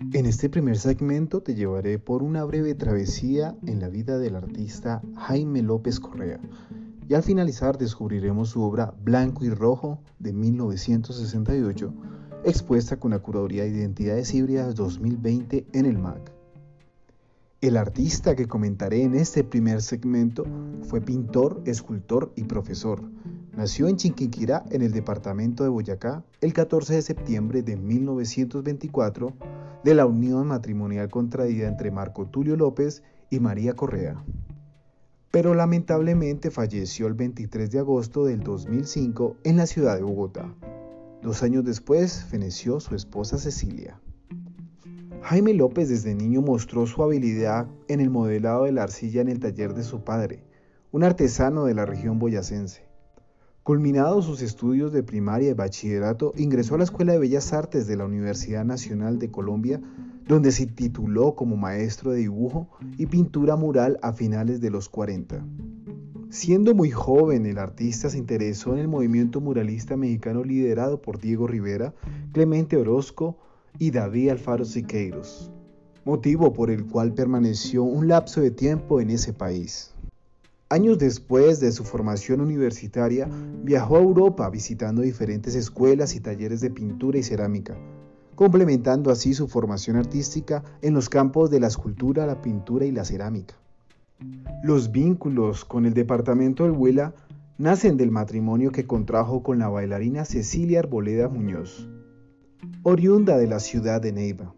En este primer segmento te llevaré por una breve travesía en la vida del artista Jaime López Correa y al finalizar descubriremos su obra Blanco y Rojo de 1968 expuesta con la Curaduría de Identidades Híbridas 2020 en el MAC. El artista que comentaré en este primer segmento fue pintor, escultor y profesor. Nació en Chinquinquirá, en el departamento de Boyacá, el 14 de septiembre de 1924 de la unión matrimonial contraída entre Marco Tulio López y María Correa. Pero lamentablemente falleció el 23 de agosto del 2005 en la ciudad de Bogotá. Dos años después feneció su esposa Cecilia. Jaime López desde niño mostró su habilidad en el modelado de la arcilla en el taller de su padre, un artesano de la región boyacense. Culminados sus estudios de primaria y bachillerato, ingresó a la Escuela de Bellas Artes de la Universidad Nacional de Colombia, donde se tituló como maestro de dibujo y pintura mural a finales de los 40. Siendo muy joven, el artista se interesó en el movimiento muralista mexicano liderado por Diego Rivera, Clemente Orozco y David Alfaro Siqueiros, motivo por el cual permaneció un lapso de tiempo en ese país. Años después de su formación universitaria, viajó a Europa visitando diferentes escuelas y talleres de pintura y cerámica, complementando así su formación artística en los campos de la escultura, la pintura y la cerámica. Los vínculos con el departamento del Huila nacen del matrimonio que contrajo con la bailarina Cecilia Arboleda Muñoz, oriunda de la ciudad de Neiva,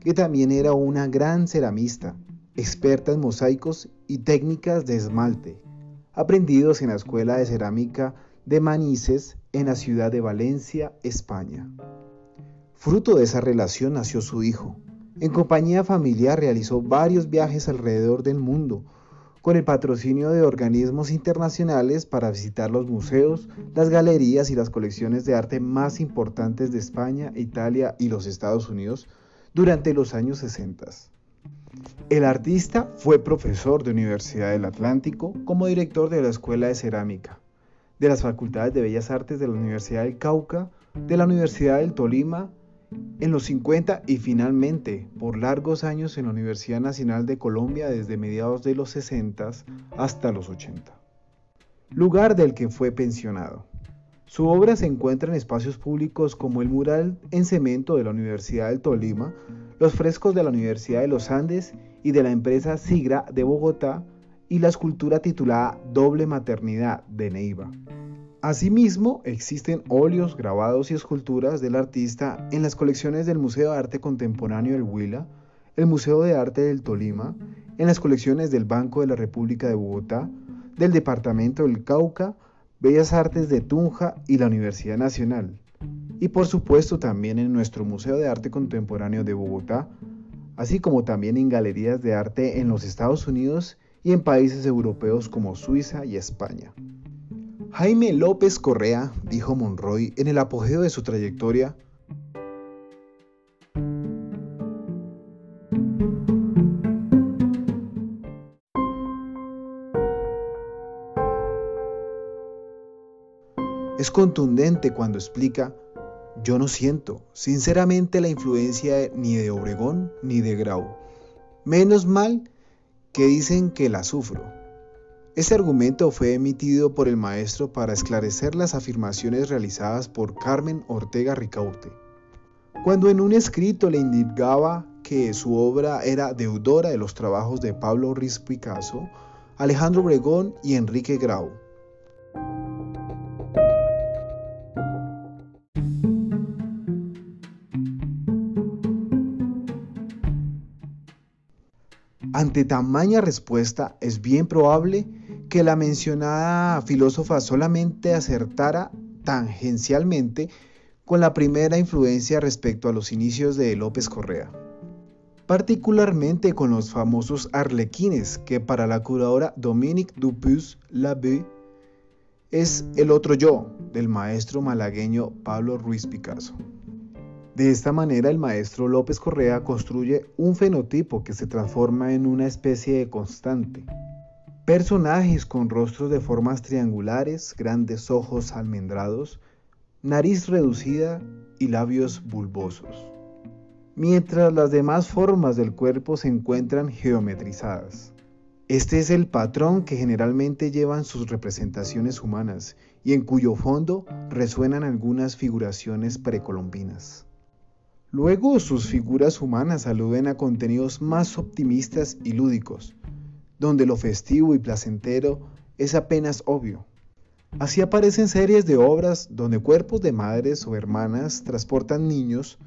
que también era una gran ceramista, experta en mosaicos y técnicas de esmalte, aprendidos en la Escuela de Cerámica de Manises en la ciudad de Valencia, España. Fruto de esa relación nació su hijo. En compañía familiar realizó varios viajes alrededor del mundo, con el patrocinio de organismos internacionales para visitar los museos, las galerías y las colecciones de arte más importantes de España, Italia y los Estados Unidos durante los años 60. El artista fue profesor de Universidad del Atlántico como director de la Escuela de Cerámica, de las Facultades de Bellas Artes de la Universidad del Cauca, de la Universidad del Tolima, en los 50 y finalmente por largos años en la Universidad Nacional de Colombia desde mediados de los 60 hasta los 80, lugar del que fue pensionado. Su obra se encuentra en espacios públicos como el mural en cemento de la Universidad del Tolima, los frescos de la Universidad de los Andes y de la empresa Sigra de Bogotá y la escultura titulada Doble Maternidad de Neiva. Asimismo, existen óleos, grabados y esculturas del artista en las colecciones del Museo de Arte Contemporáneo del Huila, el Museo de Arte del Tolima, en las colecciones del Banco de la República de Bogotá, del Departamento del Cauca, Bellas Artes de Tunja y la Universidad Nacional. Y por supuesto también en nuestro Museo de Arte Contemporáneo de Bogotá, así como también en galerías de arte en los Estados Unidos y en países europeos como Suiza y España. Jaime López Correa, dijo Monroy en el apogeo de su trayectoria, Es contundente cuando explica, yo no siento, sinceramente, la influencia ni de Obregón ni de Grau. Menos mal que dicen que la sufro. Este argumento fue emitido por el maestro para esclarecer las afirmaciones realizadas por Carmen Ortega Ricaurte. Cuando en un escrito le indicaba que su obra era deudora de los trabajos de Pablo Ruiz Picasso, Alejandro Obregón y Enrique Grau. Ante tamaña respuesta, es bien probable que la mencionada filósofa solamente acertara tangencialmente con la primera influencia respecto a los inicios de López Correa, particularmente con los famosos arlequines que para la curadora Dominique Dupuis Labue es el otro yo del maestro malagueño Pablo Ruiz Picasso. De esta manera el maestro López Correa construye un fenotipo que se transforma en una especie de constante. Personajes con rostros de formas triangulares, grandes ojos almendrados, nariz reducida y labios bulbosos. Mientras las demás formas del cuerpo se encuentran geometrizadas. Este es el patrón que generalmente llevan sus representaciones humanas y en cuyo fondo resuenan algunas figuraciones precolombinas. Luego sus figuras humanas aluden a contenidos más optimistas y lúdicos, donde lo festivo y placentero es apenas obvio. Así aparecen series de obras donde cuerpos de madres o hermanas transportan niños,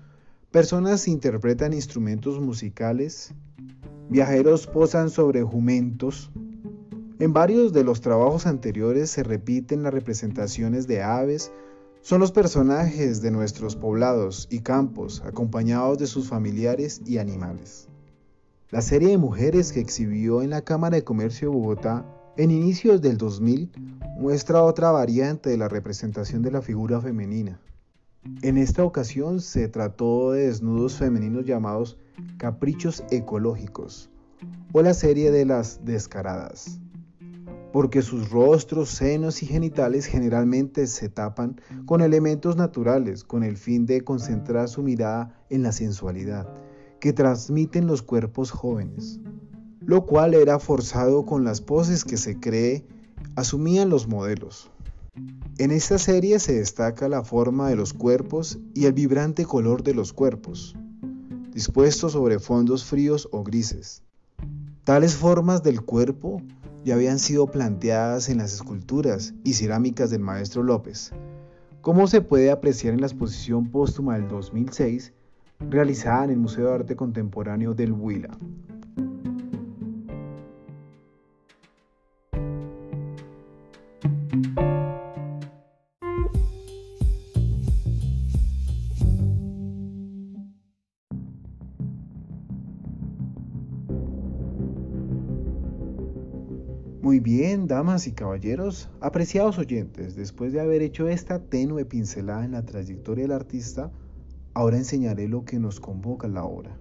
personas interpretan instrumentos musicales, viajeros posan sobre jumentos. En varios de los trabajos anteriores se repiten las representaciones de aves, son los personajes de nuestros poblados y campos, acompañados de sus familiares y animales. La serie de mujeres que exhibió en la Cámara de Comercio de Bogotá en inicios del 2000 muestra otra variante de la representación de la figura femenina. En esta ocasión se trató de desnudos femeninos llamados caprichos ecológicos o la serie de las descaradas porque sus rostros, senos y genitales generalmente se tapan con elementos naturales con el fin de concentrar su mirada en la sensualidad que transmiten los cuerpos jóvenes, lo cual era forzado con las poses que se cree asumían los modelos. En esta serie se destaca la forma de los cuerpos y el vibrante color de los cuerpos, dispuestos sobre fondos fríos o grises. Tales formas del cuerpo ya habían sido planteadas en las esculturas y cerámicas del maestro López, como se puede apreciar en la exposición póstuma del 2006 realizada en el Museo de Arte Contemporáneo del Huila. Muy bien, damas y caballeros, apreciados oyentes, después de haber hecho esta tenue pincelada en la trayectoria del artista, ahora enseñaré lo que nos convoca la obra.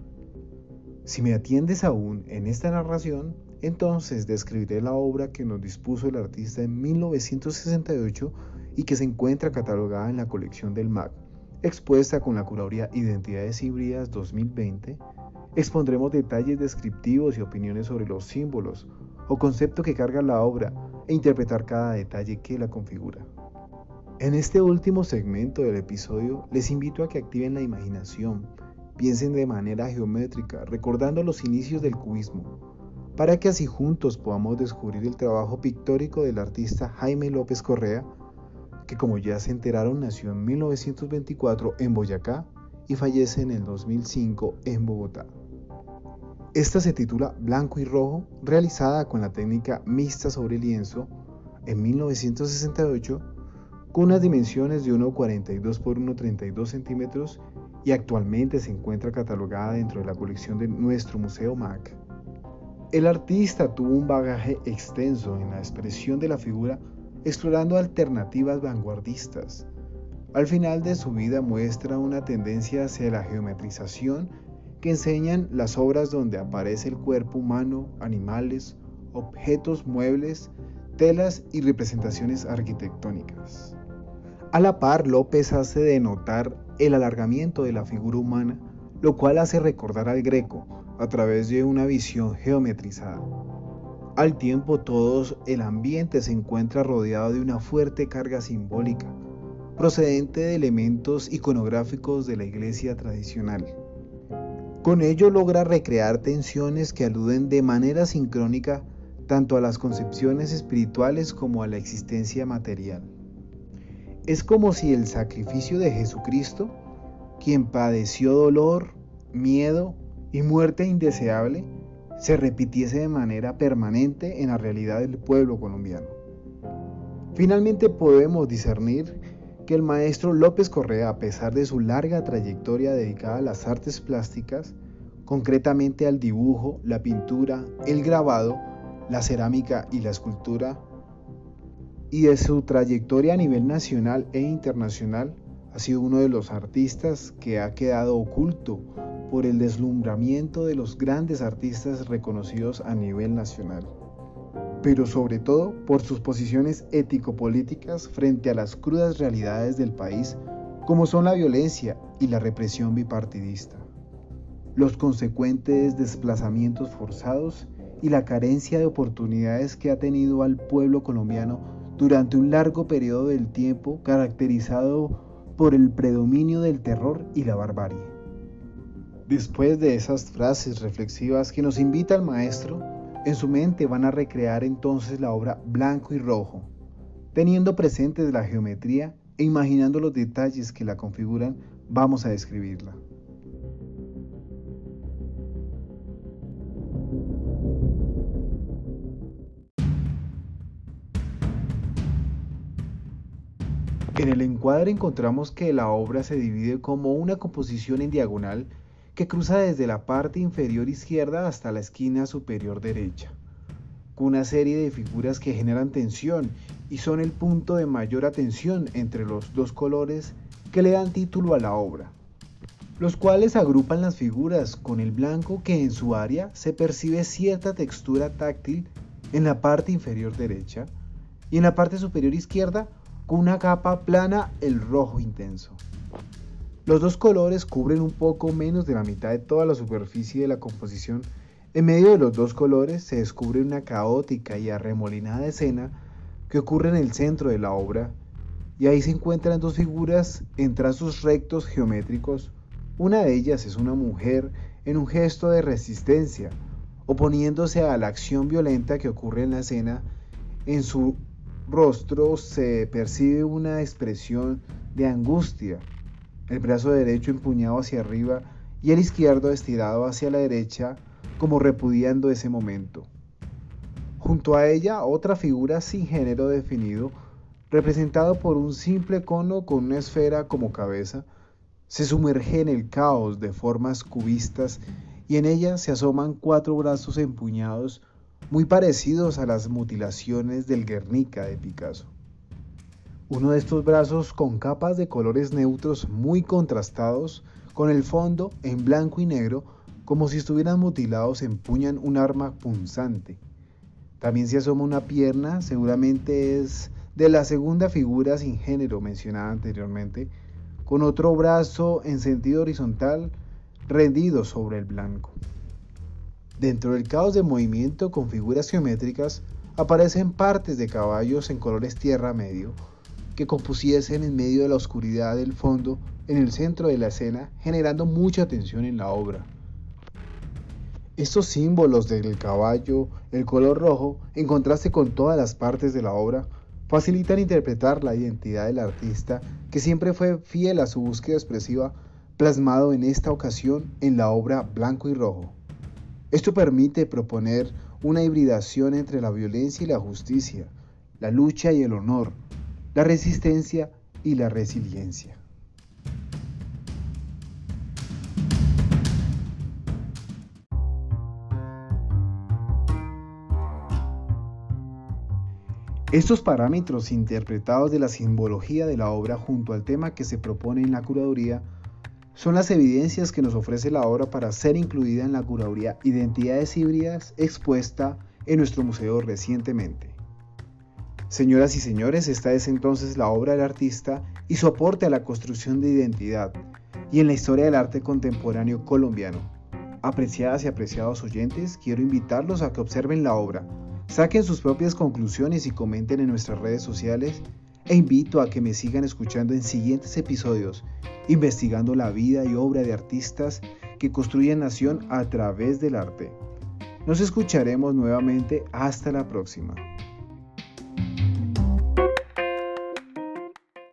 Si me atiendes aún en esta narración, entonces describiré la obra que nos dispuso el artista en 1968 y que se encuentra catalogada en la colección del MAC, expuesta con la curaduría Identidades Híbridas 2020. Expondremos detalles descriptivos y opiniones sobre los símbolos, o concepto que carga la obra e interpretar cada detalle que la configura. En este último segmento del episodio les invito a que activen la imaginación, piensen de manera geométrica, recordando los inicios del cubismo, para que así juntos podamos descubrir el trabajo pictórico del artista Jaime López Correa, que como ya se enteraron nació en 1924 en Boyacá y fallece en el 2005 en Bogotá. Esta se titula Blanco y Rojo, realizada con la técnica mixta sobre lienzo en 1968 con unas dimensiones de 1,42 x 1,32 centímetros y actualmente se encuentra catalogada dentro de la colección de nuestro Museo MAC. El artista tuvo un bagaje extenso en la expresión de la figura explorando alternativas vanguardistas. Al final de su vida muestra una tendencia hacia la geometrización que enseñan las obras donde aparece el cuerpo humano, animales, objetos, muebles, telas y representaciones arquitectónicas. A la par, López hace denotar el alargamiento de la figura humana, lo cual hace recordar al greco a través de una visión geometrizada. Al tiempo todo el ambiente se encuentra rodeado de una fuerte carga simbólica, procedente de elementos iconográficos de la iglesia tradicional. Con ello logra recrear tensiones que aluden de manera sincrónica tanto a las concepciones espirituales como a la existencia material. Es como si el sacrificio de Jesucristo, quien padeció dolor, miedo y muerte indeseable, se repitiese de manera permanente en la realidad del pueblo colombiano. Finalmente podemos discernir que el maestro López Correa, a pesar de su larga trayectoria dedicada a las artes plásticas, concretamente al dibujo, la pintura, el grabado, la cerámica y la escultura, y de su trayectoria a nivel nacional e internacional, ha sido uno de los artistas que ha quedado oculto por el deslumbramiento de los grandes artistas reconocidos a nivel nacional, pero sobre todo por sus posiciones ético-políticas frente a las crudas realidades del país, como son la violencia y la represión bipartidista, los consecuentes desplazamientos forzados y la carencia de oportunidades que ha tenido al pueblo colombiano durante un largo periodo del tiempo caracterizado por el predominio del terror y la barbarie. Después de esas frases reflexivas que nos invita el maestro, en su mente van a recrear entonces la obra blanco y rojo, teniendo presentes la geometría e imaginando los detalles que la configuran, vamos a describirla. En el encuadre encontramos que la obra se divide como una composición en diagonal que cruza desde la parte inferior izquierda hasta la esquina superior derecha, con una serie de figuras que generan tensión y son el punto de mayor atención entre los dos colores que le dan título a la obra, los cuales agrupan las figuras con el blanco que en su área se percibe cierta textura táctil en la parte inferior derecha y en la parte superior izquierda con una capa plana el rojo intenso. Los dos colores cubren un poco menos de la mitad de toda la superficie de la composición. En medio de los dos colores se descubre una caótica y arremolinada escena que ocurre en el centro de la obra, y ahí se encuentran dos figuras en trazos rectos geométricos. Una de ellas es una mujer en un gesto de resistencia, oponiéndose a la acción violenta que ocurre en la escena en su rostro se percibe una expresión de angustia, el brazo derecho empuñado hacia arriba y el izquierdo estirado hacia la derecha como repudiando ese momento. Junto a ella otra figura sin género definido, representado por un simple cono con una esfera como cabeza, se sumerge en el caos de formas cubistas y en ella se asoman cuatro brazos empuñados muy parecidos a las mutilaciones del Guernica de Picasso. Uno de estos brazos con capas de colores neutros muy contrastados, con el fondo en blanco y negro, como si estuvieran mutilados, empuñan un arma punzante. También se asoma una pierna, seguramente es de la segunda figura sin género mencionada anteriormente, con otro brazo en sentido horizontal rendido sobre el blanco. Dentro del caos de movimiento con figuras geométricas aparecen partes de caballos en colores tierra medio que compusiesen en medio de la oscuridad del fondo en el centro de la escena generando mucha tensión en la obra. Estos símbolos del caballo, el color rojo, en contraste con todas las partes de la obra, facilitan interpretar la identidad del artista que siempre fue fiel a su búsqueda expresiva plasmado en esta ocasión en la obra Blanco y Rojo. Esto permite proponer una hibridación entre la violencia y la justicia, la lucha y el honor, la resistencia y la resiliencia. Estos parámetros interpretados de la simbología de la obra junto al tema que se propone en la curaduría son las evidencias que nos ofrece la obra para ser incluida en la curaduría Identidades Híbridas expuesta en nuestro museo recientemente. Señoras y señores, esta es entonces la obra del artista y su aporte a la construcción de identidad y en la historia del arte contemporáneo colombiano. Apreciadas y apreciados oyentes, quiero invitarlos a que observen la obra, saquen sus propias conclusiones y comenten en nuestras redes sociales e invito a que me sigan escuchando en siguientes episodios, investigando la vida y obra de artistas que construyen nación a través del arte. Nos escucharemos nuevamente hasta la próxima.